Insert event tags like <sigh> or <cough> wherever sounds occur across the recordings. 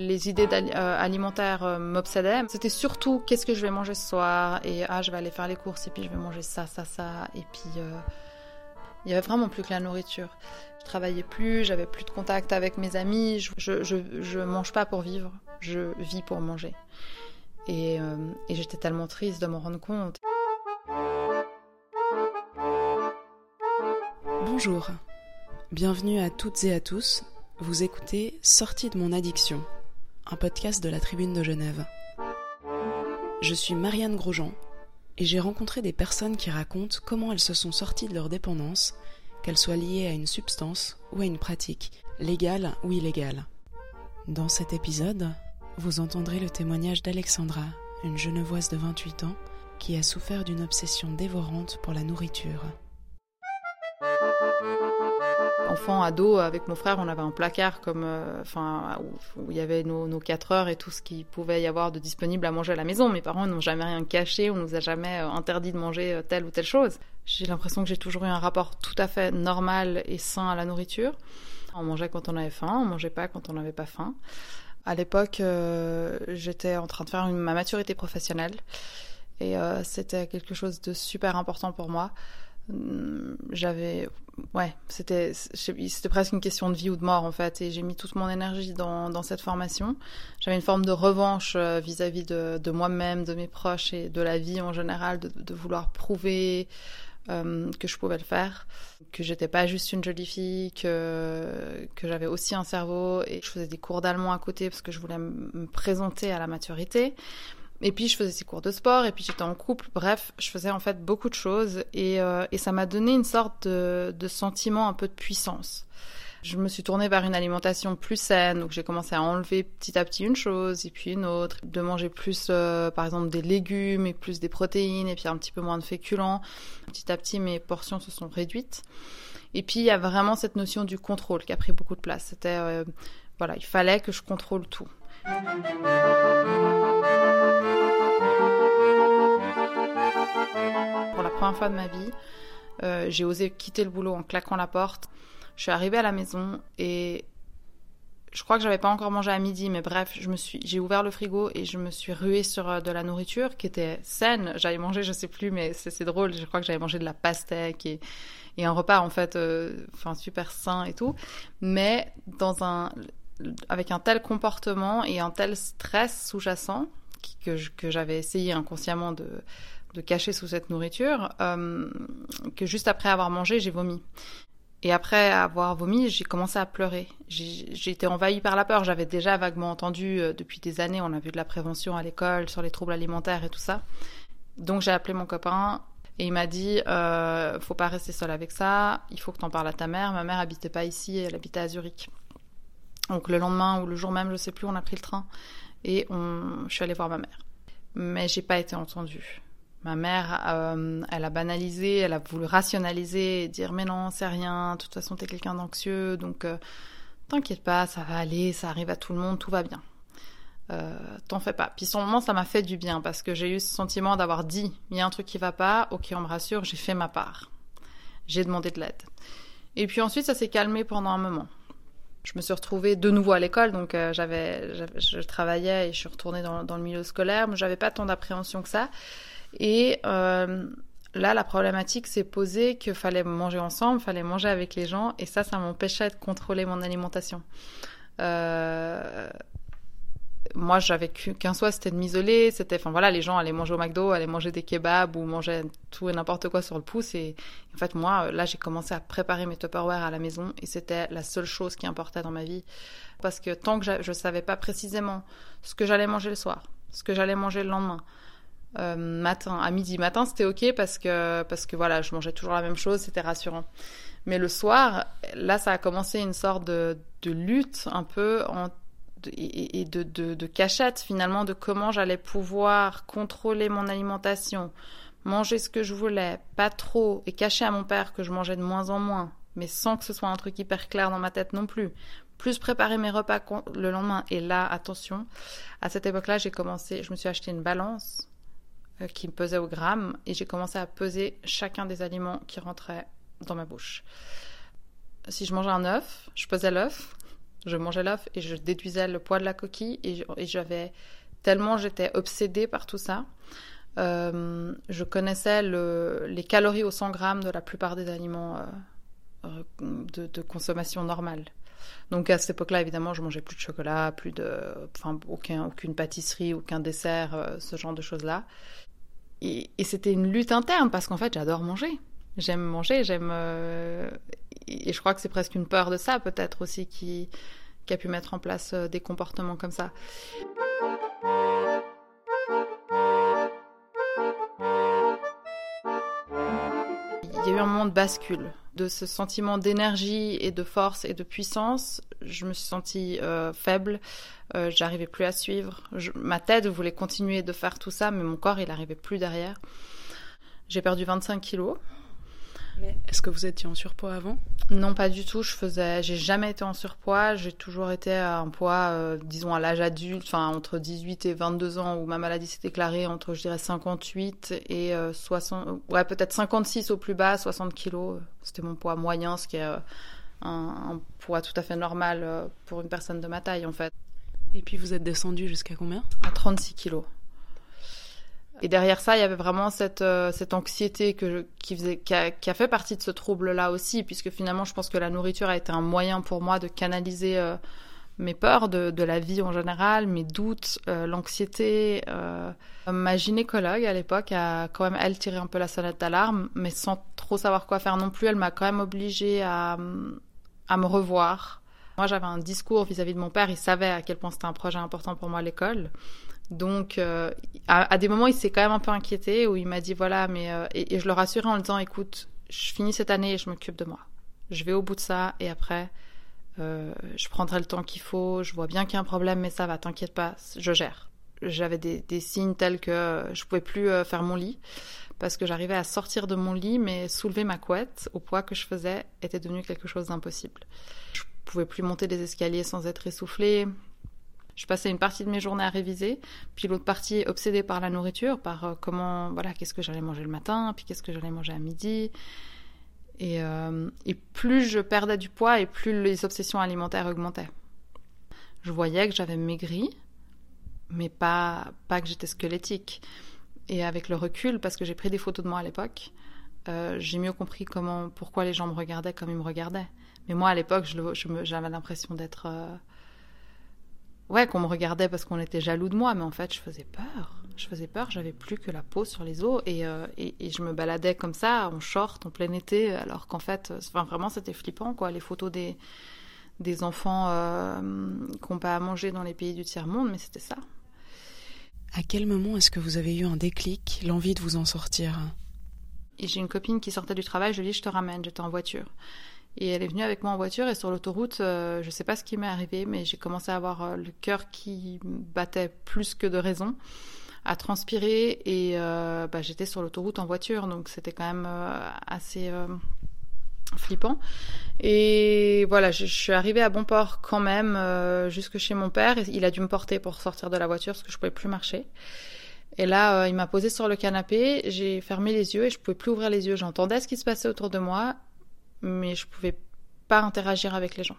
Les idées euh, alimentaires euh, m'obsédaient. C'était surtout qu'est-ce que je vais manger ce soir? Et ah je vais aller faire les courses et puis je vais manger ça, ça, ça et puis euh, il y avait vraiment plus que la nourriture. Je travaillais plus, j'avais plus de contact avec mes amis. Je, je, je, mange pas pour vivre, je vis pour manger. Et, et j'étais tellement triste de m'en rendre compte. Bonjour, bienvenue à toutes et à tous. Vous écoutez Sortie de mon addiction, un podcast de la Tribune de Genève. Je suis Marianne Grosjean et j'ai rencontré des personnes qui racontent comment elles se sont sorties de leur dépendance, qu'elles soient liées à une substance ou à une pratique, légale ou illégale. Dans cet épisode, vous entendrez le témoignage d'Alexandra, une genevoise de 28 ans, qui a souffert d'une obsession dévorante pour la nourriture enfant, ado, avec mon frère, on avait un placard comme, euh, enfin, où, il y avait nos, nos 4 heures et tout ce qu'il pouvait y avoir de disponible à manger à la maison. Mes parents n'ont jamais rien caché, on nous a jamais euh, interdit de manger euh, telle ou telle chose. J'ai l'impression que j'ai toujours eu un rapport tout à fait normal et sain à la nourriture. On mangeait quand on avait faim, on mangeait pas quand on n'avait pas faim. À l'époque, j'étais en train de faire ma maturité professionnelle et c'était quelque chose de super important pour moi. Hum, j'avais ouais c'était c'était presque une question de vie ou de mort en fait et j'ai mis toute mon énergie dans, dans cette formation. J'avais une forme de revanche euh, vis-à-vis de, de moi-même de mes proches et de la vie en général de, vouloir prouver euh, que je pouvais le faire que j'étais pas juste une jolie fille que que j'avais aussi un cerveau et je faisais des cours d'allemand à côté parce que je voulais me présenter à la maturité et puis je faisais ces cours de sport, et puis j'étais en couple. Bref, je faisais en fait beaucoup de choses, et, euh, et ça m'a donné une sorte de, de, sentiment un peu de puissance. Je me suis tournée vers une alimentation plus saine, donc j'ai commencé à enlever petit à petit une chose, et puis une autre, de manger plus, euh, par exemple, des légumes, et plus des protéines, et puis un petit peu moins de féculents. Petit à petit, mes portions se sont réduites. Et puis il y a vraiment cette notion du contrôle qui a pris beaucoup de place. C'était, euh, voilà, il fallait que je contrôle tout. Première fois de ma vie, euh, j'ai osé quitter le boulot en claquant la porte. Je suis arrivée à la maison et je crois que j'avais pas encore mangé à midi, mais bref, je me suis, j'ai ouvert le frigo et je me suis ruée sur euh, de la nourriture qui était saine. J'avais mangé, je sais plus, mais c'est drôle. Je crois que j'avais mangé de la pastèque et, un repas en fait, euh, super sain et tout, mais dans un, avec un tel comportement et un tel stress sous-jacent que j'avais essayé inconsciemment de, de cacher sous cette nourriture, euh, que juste après avoir mangé, j'ai vomi. Et après avoir vomi, j'ai commencé à pleurer. J'ai été envahie par la peur. J'avais déjà vaguement entendu euh, depuis des années, on a vu de la prévention à l'école sur les troubles alimentaires et tout ça. Donc j'ai appelé mon copain et il m'a dit euh, faut pas rester seul avec ça, il faut que t'en parles à ta mère. Ma mère habitait pas ici, elle habitait à Zurich. Donc le lendemain ou le jour même, je sais plus, on a pris le train et on... je suis allée voir ma mère. Mais j'ai pas été entendue. Ma mère, euh, elle a banalisé, elle a voulu rationaliser et dire mais non, c'est rien, de toute façon t'es quelqu'un d'anxieux, donc euh, t'inquiète pas, ça va aller, ça arrive à tout le monde, tout va bien. Euh, T'en fais pas. Puis son moment, ça m'a fait du bien parce que j'ai eu ce sentiment d'avoir dit il y a un truc qui va pas, ok, on me rassure, j'ai fait ma part. J'ai demandé de l'aide. Et puis ensuite, ça s'est calmé pendant un moment. Je me suis retrouvée de nouveau à l'école, donc j'avais, je travaillais et je suis retournée dans, dans le milieu scolaire, mais j'avais pas tant d'appréhension que ça. Et euh, là, la problématique s'est posée qu'il fallait manger ensemble, fallait manger avec les gens, et ça, ça m'empêchait de contrôler mon alimentation. Euh, moi, j'avais qu'un souhait, c'était de m'isoler. C'était, enfin voilà, les gens allaient manger au McDo, allaient manger des kebabs ou mangeaient tout et n'importe quoi sur le pouce. Et en fait, moi, là, j'ai commencé à préparer mes Tupperware à la maison et c'était la seule chose qui importait dans ma vie. Parce que tant que je, savais pas précisément ce que j'allais manger le soir, ce que j'allais manger le lendemain, euh, matin, à midi matin, c'était ok parce que parce que voilà, je mangeais toujours la même chose, c'était rassurant. Mais le soir, là, ça a commencé une sorte de, de lutte un peu et, de, de, cachette finalement de comment j'allais pouvoir contrôler mon alimentation, manger ce que je voulais, pas trop, et cacher à mon père que je mangeais de moins en moins, mais sans que ce soit un truc hyper clair dans ma tête non plus. Plus préparer mes repas le lendemain. Et là, attention, à cette époque-là, j'ai commencé, je me suis acheté une balance qui me pesait au gramme et j'ai commencé à peser chacun des aliments qui rentraient dans ma bouche. Si je mangeais un œuf, je pesais l'œuf, je mangeais l'œuf et je déduisais le poids de la coquille et j'avais tellement j'étais obsédée par tout ça. Euh, je connaissais le, les calories au 100 grammes de la plupart des aliments euh, de, consommation normale. Donc à cette époque-là, évidemment, je mangeais plus de chocolat, plus de, enfin aucun, aucune pâtisserie, aucun dessert, euh, ce genre de choses-là. Et, c'était une lutte interne parce qu'en fait, j'adore manger. J'aime manger, j'aime, et je crois que c'est presque une peur de ça peut-être aussi qui, qui a pu mettre en place des comportements comme ça. Il y a eu un moment de bascule de ce sentiment d'énergie et de force et de puissance. Je me suis sentie euh, faible, euh, j'arrivais plus à suivre. ma tête voulait continuer de faire tout ça, mais mon corps, il n'arrivait plus derrière. J'ai perdu 25 kilos. Est-ce que vous étiez en surpoids avant? Non, pas du tout. Je faisais, j'ai jamais été en surpoids. J'ai toujours été à un poids, euh, disons à l'âge adulte, enfin entre 18 et 22 ans où ma maladie s'est déclarée entre, je dirais, 58 et 60, euh, ouais peut-être 56 au plus bas, 60 kilos. C'était mon poids moyen, ce qui est euh, un, un, poids tout à fait normal pour une personne de ma taille en fait. Et puis vous êtes descendu jusqu'à combien? À 36 kilos. Et derrière ça, il y avait vraiment cette, euh, cette anxiété que qui, faisait, qui a, qui, a, fait partie de ce trouble-là aussi, puisque finalement, je pense que la nourriture a été un moyen pour moi de canaliser euh, mes peurs de, de, la vie en général, mes doutes, euh, l'anxiété. Euh. Ma gynécologue à l'époque a quand même, elle, tiré un peu la sonnette d'alarme, mais sans trop savoir quoi faire non plus. Elle m'a quand même obligée à, à me revoir. Moi, j'avais un discours vis-à-vis -vis de mon père. Il savait à quel point c'était un projet important pour moi l'école. Donc, euh, à, des moments, il s'est quand même un peu inquiété, où il m'a dit, voilà, mais... Euh, et, je le rassurais en lui disant, écoute, je finis cette année et je m'occupe de moi. Je vais au bout de ça, et après, euh, je prendrai le temps qu'il faut, je vois bien qu'il y a un problème, mais ça va, t'inquiète pas, je gère. J'avais des, des, signes tels que je pouvais plus faire mon lit, parce que j'arrivais à sortir de mon lit, mais soulever ma couette, au poids que je faisais, était devenu quelque chose d'impossible. Je pouvais plus monter des escaliers sans être essoufflée, je passais une partie de mes journées à réviser, puis l'autre partie obsédée par la nourriture, par euh, comment, voilà, qu'est-ce que j'allais manger le matin, puis qu'est-ce que j'allais manger à midi. Et, euh, et, plus je perdais du poids et plus les obsessions alimentaires augmentaient. Je voyais que j'avais maigri, mais pas, pas que j'étais squelettique. Et avec le recul, parce que j'ai pris des photos de moi à l'époque, euh, j'ai mieux compris comment, pourquoi les gens me regardaient comme ils me regardaient. Mais moi, à l'époque, j'avais l'impression d'être euh, ouais, qu'on me regardait parce qu'on était jaloux de moi, mais en fait, je faisais peur. Je faisais peur, j'avais plus que la peau sur les os et, euh, je me baladais comme ça, en short, en plein été, alors qu'en fait, vraiment, c'était flippant, quoi. Les photos des, des enfants qui n'ont pas à manger dans les pays du tiers-monde, mais c'était ça. À quel moment est-ce que vous avez eu un déclic, l'envie de vous en sortir j'ai une copine qui sortait du travail, je lui dis, je te ramène, j'étais en voiture. Et elle est venue avec moi en voiture et sur l'autoroute, euh, je sais pas ce qui m'est arrivé, mais j'ai commencé à avoir euh, le cœur qui battait plus que de raison, à transpirer et euh, bah, j'étais sur l'autoroute en voiture, donc c'était quand même euh, assez flippant. Et voilà, je, suis arrivée à bon port quand même euh, jusque chez mon père. Il a dû me porter pour sortir de la voiture parce que je pouvais plus marcher. Et là, il m'a posé sur le canapé, j'ai fermé les yeux et je pouvais plus ouvrir les yeux. J'entendais ce qui se passait autour de moi mais je pouvais pas interagir avec les gens.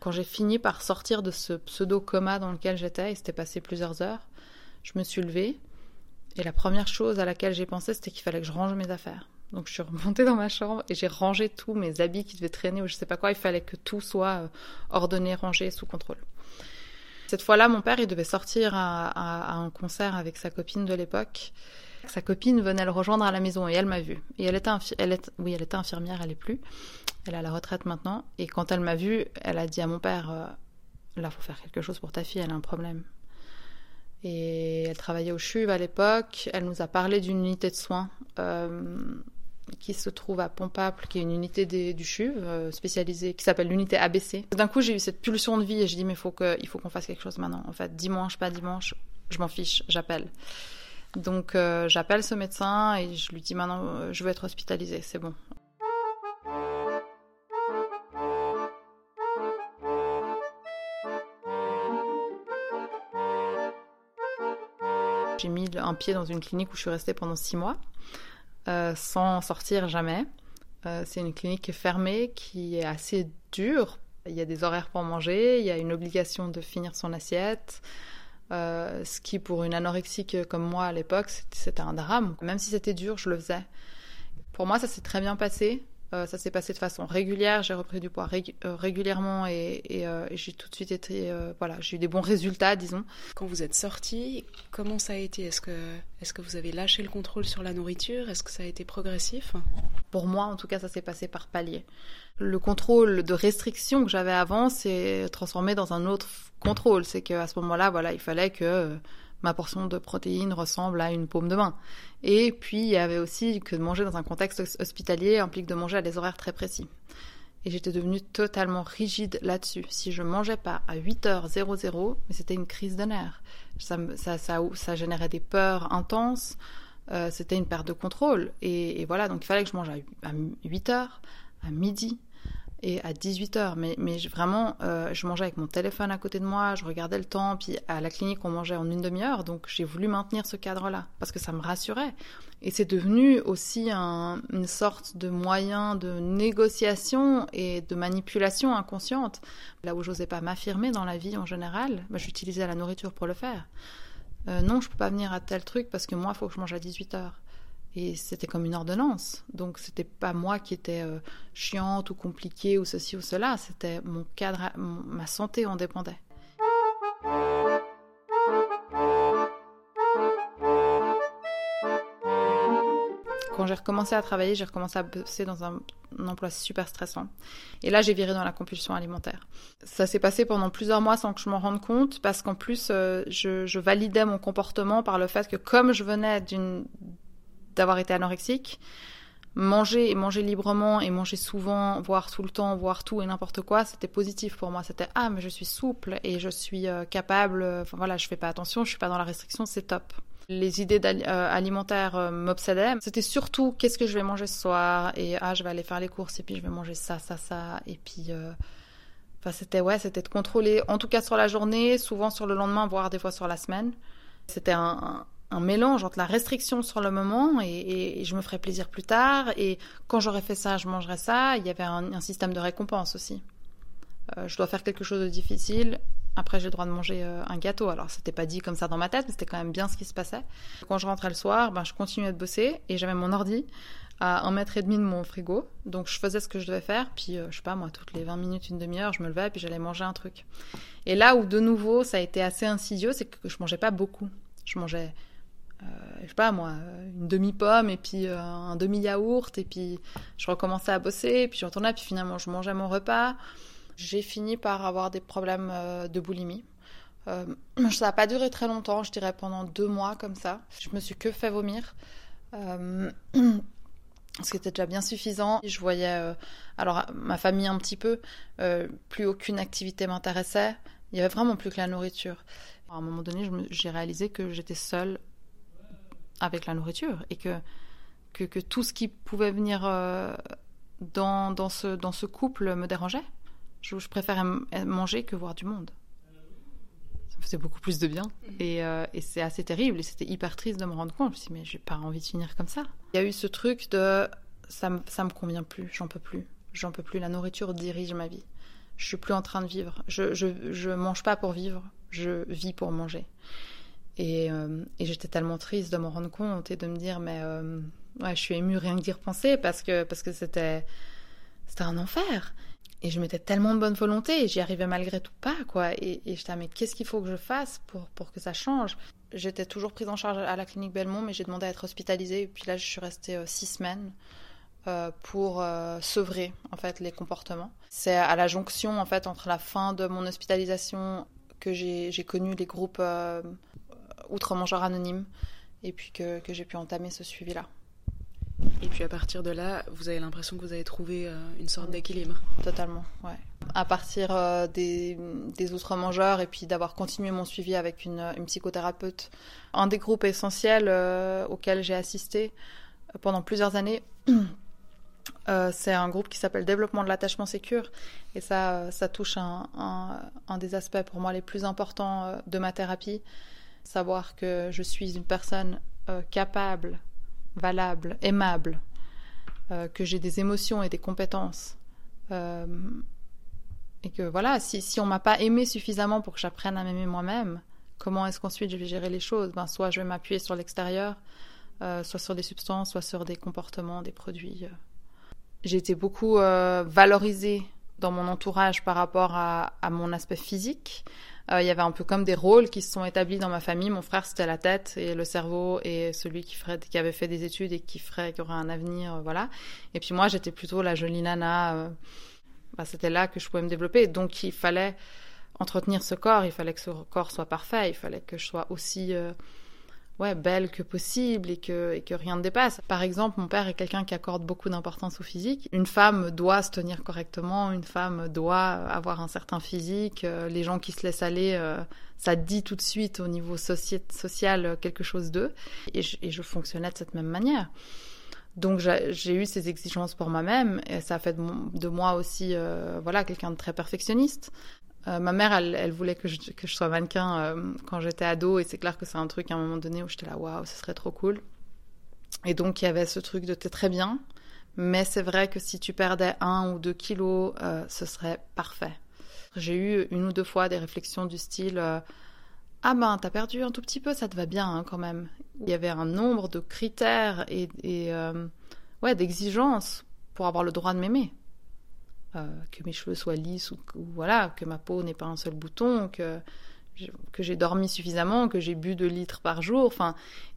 Quand j'ai fini par sortir de ce pseudo-coma dans lequel j'étais, et c'était passé plusieurs heures, je me suis levée, et la première chose à laquelle j'ai pensé, c'était qu'il fallait que je range mes affaires. Donc je suis remontée dans ma chambre et j'ai rangé tous mes habits qui devaient traîner ou je sais pas quoi. Il fallait que tout soit euh, ordonné, rangé, sous contrôle. Cette fois-là, mon père, il devait sortir à, un concert avec sa copine de l'époque. Sa copine venait le rejoindre à la maison et elle m'a vue. Et elle était, elle est, oui, elle était infirmière, elle est plus. Elle est à la retraite maintenant. Et quand elle m'a vue, elle a dit à mon père euh, Là, faut faire quelque chose pour ta fille, elle a un problème. Et elle travaillait au CHUV à l'époque. Elle nous a parlé d'une unité de soins euh, qui se trouve à Pompaple, qui est une unité des, du CHUV euh, spécialisée, qui s'appelle l'unité ABC. D'un coup, j'ai eu cette pulsion de vie et j'ai dit Mais faut que, il faut qu'on fasse quelque chose maintenant. En fait, dimanche, pas dimanche, je m'en fiche, j'appelle. Donc euh, j'appelle ce médecin et je lui dis maintenant euh, je veux être hospitalisée, c'est bon. J'ai mis un pied dans une clinique où je suis restée pendant six mois, euh, sans sortir jamais. c'est une clinique fermée qui est assez dure. Il y a des horaires pour manger, il y a une obligation de finir son assiette. ce qui pour une anorexique comme moi à l'époque, c'était un drame. Même si c'était dur, je le faisais. Pour moi, ça s'est très bien passé. Euh, ça s'est passé de façon régulière. J'ai repris du poids euh, régulièrement et, euh, et, j'ai tout de suite été, voilà, j'ai eu des bons résultats, disons. Quand vous êtes sortie, comment ça a été? Est-ce que, est-ce que vous avez lâché le contrôle sur la nourriture? Est-ce que ça a été progressif? Pour moi, en tout cas, ça s'est passé par palier. Le contrôle de restriction que j'avais avant s'est transformé dans un autre contrôle. C'est qu'à ce moment-là, voilà, il fallait que ma portion de protéines ressemble à une paume de main. Et puis, il y avait aussi que manger dans un contexte hospitalier implique de manger à des horaires très précis. Et j'étais devenue totalement rigide là-dessus. Si je mangeais pas à 8h00, mais c'était une crise de nerfs. Ça, ça, ça, générait des peurs intenses. Euh, c'était une perte de contrôle. Et, voilà, donc il fallait que je mange à, à 8h, à midi, et à 18h. Mais, mais vraiment, euh, je mangeais avec mon téléphone à côté de moi, je regardais le temps, puis à la clinique, on mangeait en une demi-heure. Donc j'ai voulu maintenir ce cadre-là, parce que ça me rassurait. Et c'est devenu aussi une sorte de moyen de négociation et de manipulation inconsciente. Là où j'osais pas m'affirmer dans la vie en général, bah, j'utilisais la nourriture pour le faire. Euh, non, je peux pas venir à tel truc parce que moi, il faut que je mange à 18h. Et c'était comme une ordonnance. Donc c'était pas moi qui étais euh, chiante ou compliquée ou ceci ou cela. C'était mon cadre, ma santé en dépendait. Quand j'ai recommencé à travailler, j'ai recommencé à bosser dans un, emploi super stressant. Et là, j'ai viré dans la compulsion alimentaire. Ça s'est passé pendant plusieurs mois sans que je m'en rende compte, parce qu'en plus, euh, je, je validais mon comportement par le fait que comme je venais d'une d'avoir été anorexique, manger et manger librement et manger souvent, voire tout le temps, voire tout et n'importe quoi, c'était positif pour moi. C'était ah mais je suis souple et je suis euh, capable. Enfin voilà, je fais pas attention, je suis pas dans la restriction, c'est top. Les idées euh, alimentaires euh, m'obsédaient. C'était surtout qu'est-ce que je vais manger ce soir? Et ah je vais aller faire les courses et puis je vais manger ça, ça, ça et puis. Enfin, c'était ouais, c'était de contrôler, en tout cas sur la journée, souvent sur le lendemain, voire des fois sur la semaine. C'était un, un mélange entre la restriction sur le moment et, je me ferai plaisir plus tard. Et quand j'aurais fait ça, je mangerai ça. Il y avait un, système de récompense aussi. Euh, je dois faire quelque chose de difficile. Après, j'ai le droit de manger euh, un gâteau. Alors, c'était pas dit comme ça dans ma tête, mais c'était quand même bien ce qui se passait. Quand je rentrais le soir, ben, je continuais de bosser et j'avais mon ordi à un mètre et demi de mon frigo. Donc, je faisais ce que je devais faire. Puis, euh, je sais pas, moi, toutes les 20 minutes, une demi-heure, je me levais et puis j'allais manger un truc. Et là où, de nouveau, ça a été assez insidieux, c'est que je mangeais pas beaucoup. Je mangeais euh, je sais pas moi, une demi-pomme et puis euh, un demi-yaourt et puis je recommençais à bosser et puis je retournais puis finalement je mangeais mon repas. J'ai fini par avoir des problèmes euh, de boulimie. <clears throat> ça n'a pas duré très longtemps, je dirais pendant deux mois comme ça. Je me suis que fait vomir. <clears throat> ce qui était déjà bien suffisant. Je voyais, alors ma famille un petit peu, plus aucune activité m'intéressait. Il y avait vraiment plus que la nourriture. À un moment donné, j'ai réalisé que j'étais seule avec la nourriture et que, que, que tout ce qui pouvait venir euh, dans, dans, ce, dans ce couple me dérangeait. Je, je préférais manger que voir du monde. Ça me faisait beaucoup plus de bien. Mm. Et, euh, et c'est assez terrible et c'était hyper triste de me rendre compte. Je me suis dit, mais j'ai pas envie de finir comme ça. Il y a eu ce truc de ça me, ça me convient plus, j'en peux plus. J'en peux plus. La nourriture dirige ma vie. Je suis plus en train de vivre. Je, je, je mange pas pour vivre, je vis pour manger. Euh, et, j'étais tellement triste de m'en rendre compte et de me dire, mais euh, ouais, je suis émue rien que d'y repenser parce que parce que c'était un enfer. Et je mettais tellement de bonne volonté et j'y arrivais malgré tout pas, quoi. Et, et j'étais, mais qu'est-ce qu'il faut que je fasse pour, pour que ça change? J'étais toujours prise en charge à la clinique Belmont, mais j'ai demandé à être hospitalisée. Et puis là, je suis restée euh, six semaines pour sevrer, en fait, les comportements. C'est à la jonction, en fait, entre la fin de mon hospitalisation que j'ai connu les groupes outre-mangeur anonyme, et puis que, que j'ai pu entamer ce suivi-là. Et puis à partir de là, vous avez l'impression que vous avez trouvé euh, une sorte d'équilibre Totalement, ouais. À partir euh, des, des outre-mangeurs et puis d'avoir continué mon suivi avec une, une, psychothérapeute, un des groupes essentiels euh, auxquels j'ai assisté pendant plusieurs années, <clears throat> c'est un groupe qui s'appelle Développement de l'attachement sécure. Et ça, ça touche un, un, un, des aspects pour moi les plus importants de ma thérapie savoir que je suis une personne euh, capable, valable, aimable, que j'ai des émotions et des compétences. et que voilà, si, si on m'a pas aimé suffisamment pour que j'apprenne à m'aimer moi-même, comment est-ce qu'ensuite je vais gérer les choses? Ben, Soit je vais m'appuyer sur l'extérieur, soit sur des substances, soit sur des comportements, des produits. J'ai été beaucoup valorisée dans mon entourage par rapport à, mon aspect physique. Euh, il y avait un peu comme des rôles qui se sont établis dans ma famille. Mon frère, c'était la tête et le cerveau et celui qui, ferait, qui avait fait des études et qui ferait, qui aurait un avenir, euh, voilà. Et puis moi, j'étais plutôt la jolie nana. Euh, bah, c'était là que je pouvais me développer. Donc, il fallait entretenir ce corps. Il fallait que ce corps soit parfait. Il fallait que je sois aussi ouais, belle que possible et que, et que rien ne dépasse. Par exemple, mon père est quelqu'un qui accorde beaucoup d'importance au physique. Une femme doit se tenir correctement, une femme doit avoir un certain physique. Euh, les gens qui se laissent aller, euh, ça dit tout de suite au niveau social quelque chose d'eux. Et, et je, fonctionnais de cette même manière. Donc j'ai eu ces exigences pour moi-même et ça a fait de, moi aussi euh, voilà quelqu'un de très perfectionniste. Euh, ma mère, elle, voulait que je, sois mannequin euh, quand j'étais ado, et c'est clair que c'est un truc à un moment donné où j'étais là, waouh, ce serait trop cool. Et donc, il y avait ce truc de t'es très bien, mais c'est vrai que si tu perdais un ou deux kilos, euh, ce serait parfait. J'ai eu une ou deux fois des réflexions du style Ah ben, t'as perdu un tout petit peu, ça te va bien hein, quand même. Il y avait un nombre de critères et, et ouais, d'exigences pour avoir le droit de m'aimer. Euh, que mes cheveux soient lisses ou, voilà, que ma peau n'ait pas un seul bouton, que que j'ai dormi suffisamment, que j'ai bu 2 litres par jour. Enfin,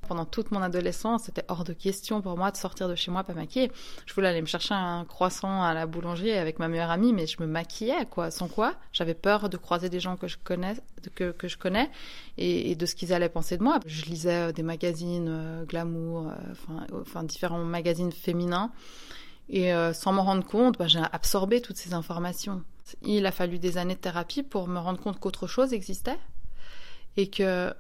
pendant toute mon adolescence, c'était hors de question pour moi de sortir de chez moi pas maquillée. Je voulais aller me chercher un croissant à la boulangerie avec ma meilleure amie, mais je me maquillais, quoi. Sans quoi, j'avais peur de croiser des gens que je connais, que, que je connais, et, de ce qu'ils allaient penser de moi. Je lisais euh, des magazines euh, glamour, enfin, différents magazines féminins. Et euh, sans m'en rendre compte, bah, j'ai absorbé toutes ces informations. Il a fallu des années de thérapie pour me rendre compte qu'autre chose existait et que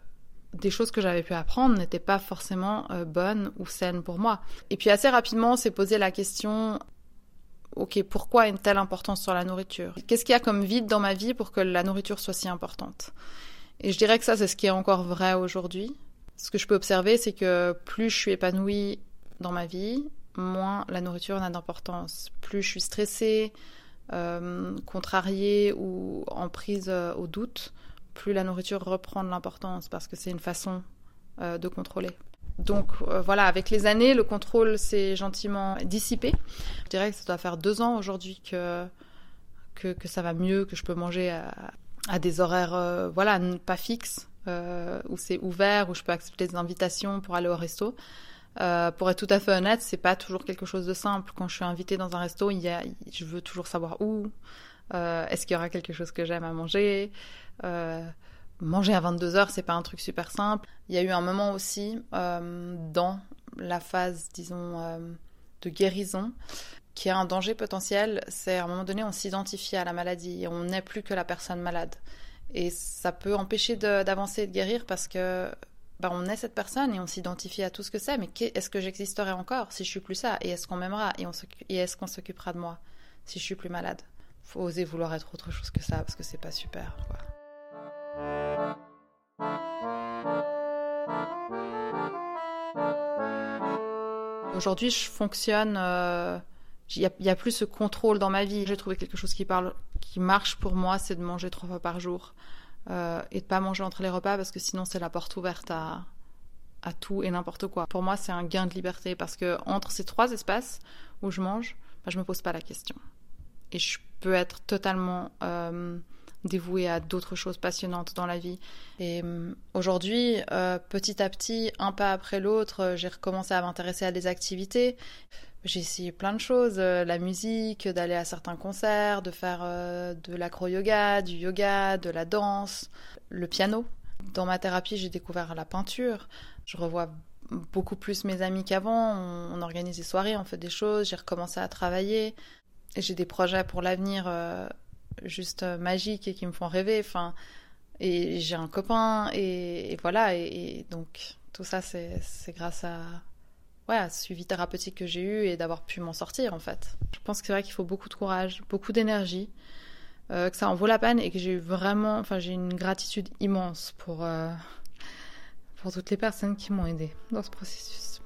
des choses que j'avais pu apprendre n'étaient pas forcément euh, bonnes ou saines pour moi. Et puis assez rapidement, on s'est posé la question ok, pourquoi une telle importance sur la nourriture? Qu'est-ce qu'il y a comme vide dans ma vie pour que la nourriture soit si importante? Et je dirais que ça, c'est ce qui est encore vrai aujourd'hui. Ce que je peux observer, c'est que plus je suis épanouie dans ma vie, moins la nourriture n'a d'importance. Plus je suis stressée, euh, contrariée ou en prise euh, au doute, plus la nourriture reprend de l'importance parce que c'est une façon euh, de contrôler. Donc voilà, avec les années, le contrôle s'est gentiment dissipé. Je dirais que ça doit faire deux ans aujourd'hui que, que, ça va mieux, que je peux manger à, des horaires voilà, pas fixes, où c'est ouvert, où je peux accepter des invitations pour aller au resto. Euh, pour être tout à fait honnête, c'est pas toujours quelque chose de simple. Quand je suis invitée dans un resto, il y a, je veux toujours savoir où. Euh, est-ce qu'il y aura quelque chose que j'aime à manger? Euh, Manger à 22 heures, c'est pas un truc super simple. Il y a eu un moment aussi dans la phase, disons, de guérison, qui a un danger potentiel. C'est à un moment donné, on s'identifie à la maladie et on n'est plus que la personne malade. Et ça peut empêcher d'avancer et de guérir parce que bah, on est cette personne et on s'identifie à tout ce que c'est, mais est-ce que j'existerai encore si je suis plus ça? Et est-ce qu'on m'aimera? Et, est-ce qu'on s'occupera de moi si je suis plus malade? Faut oser vouloir être autre chose que ça parce que c'est pas super. Aujourd'hui, je fonctionne. Euh, il n'y a, plus ce contrôle dans ma vie. J'ai trouvé quelque chose qui parle, qui marche pour moi, c'est de manger trois fois par jour. Euh, et de pas manger entre les repas parce que sinon c'est la porte ouverte à, à tout et n'importe quoi. Pour moi, c'est un gain de liberté parce que entre ces trois espaces où je mange, bah, je me pose pas la question. Et je peux être totalement euh, dévouée à d'autres choses passionnantes dans la vie. Et euh, aujourd'hui, petit à petit, un pas après l'autre, j'ai recommencé à m'intéresser à des activités. J'ai essayé plein de choses, euh, la musique, d'aller à certains concerts, de faire euh, de l'acro-yoga, du yoga, de la danse, le piano. Dans ma thérapie, j'ai découvert la peinture. Je revois beaucoup plus mes amis qu'avant. On, organise des soirées, on fait des choses. J'ai recommencé à travailler. J'ai des projets pour l'avenir euh, juste magiques et qui me font rêver. Enfin, et j'ai un copain et, voilà. et, donc tout ça, c'est grâce à ouais, suivi thérapeutique que j'ai eu et d'avoir pu m'en sortir en fait. Je pense que c'est vrai qu'il faut beaucoup de courage, beaucoup d'énergie, euh, que ça en vaut la peine et que j'ai eu vraiment, enfin j'ai une gratitude immense pour, euh, pour toutes les personnes qui m'ont aidé dans ce processus.